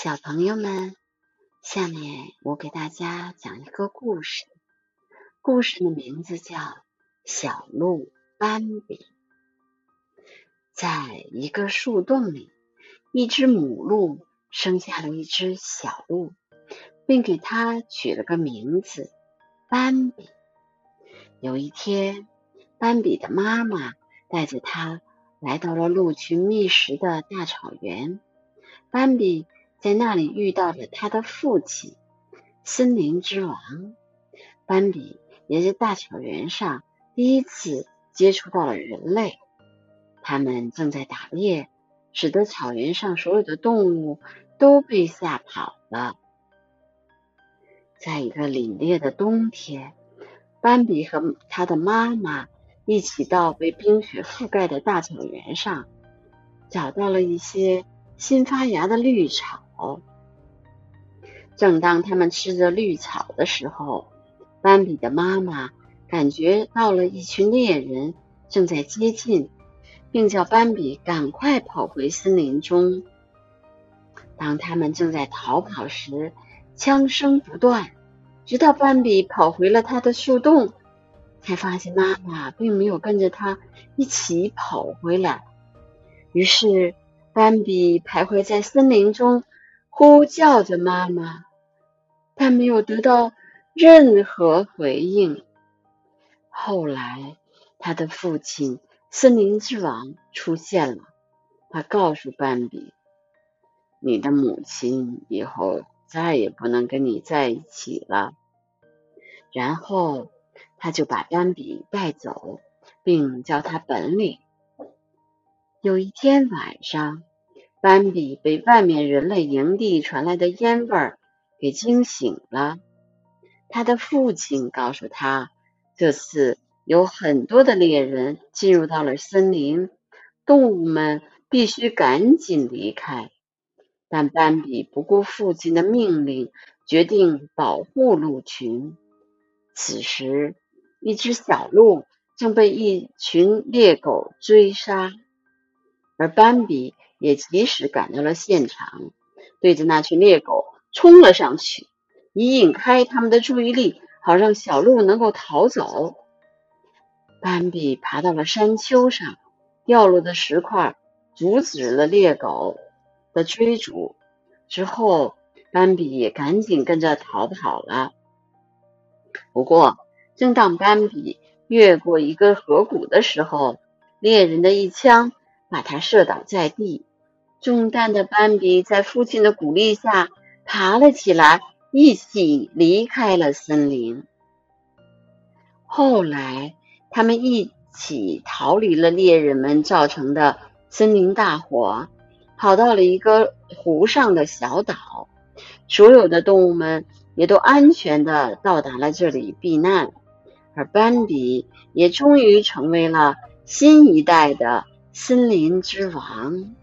小朋友们，下面我给大家讲一个故事。故事的名字叫《小鹿斑比》。在一个树洞里，一只母鹿生下了一只小鹿，并给它取了个名字——斑比。有一天，斑比的妈妈带着它来到了鹿群觅食的大草原。斑比。在那里遇到了他的父亲，森林之王斑比，也在大草原上第一次接触到了人类。他们正在打猎，使得草原上所有的动物都被吓跑了。在一个凛冽的冬天，斑比和他的妈妈一起到被冰雪覆盖的大草原上，找到了一些新发芽的绿草。正当他们吃着绿草的时候，斑比的妈妈感觉到了一群猎人正在接近，并叫斑比赶快跑回森林中。当他们正在逃跑时，枪声不断，直到斑比跑回了他的树洞，才发现妈妈并没有跟着他一起跑回来。于是，斑比徘徊在森林中。呼叫着妈妈，但没有得到任何回应。后来，他的父亲森林之王出现了，他告诉斑比：“你的母亲以后再也不能跟你在一起了。”然后，他就把斑比带走，并教他本领。有一天晚上。斑比被外面人类营地传来的烟味儿给惊醒了。他的父亲告诉他，这次有很多的猎人进入到了森林，动物们必须赶紧离开。但斑比不顾父亲的命令，决定保护鹿群。此时，一只小鹿正被一群猎狗追杀，而斑比。也及时赶到了现场，对着那群猎狗冲了上去，以引开他们的注意力，好让小鹿能够逃走。斑比爬到了山丘上，掉落的石块阻止了猎狗的追逐。之后，斑比也赶紧跟着逃跑了。不过，正当斑比越过一个河谷的时候，猎人的一枪把他射倒在地。中弹的斑比在父亲的鼓励下爬了起来，一起离开了森林。后来，他们一起逃离了猎人们造成的森林大火，跑到了一个湖上的小岛。所有的动物们也都安全的到达了这里避难，而斑比也终于成为了新一代的森林之王。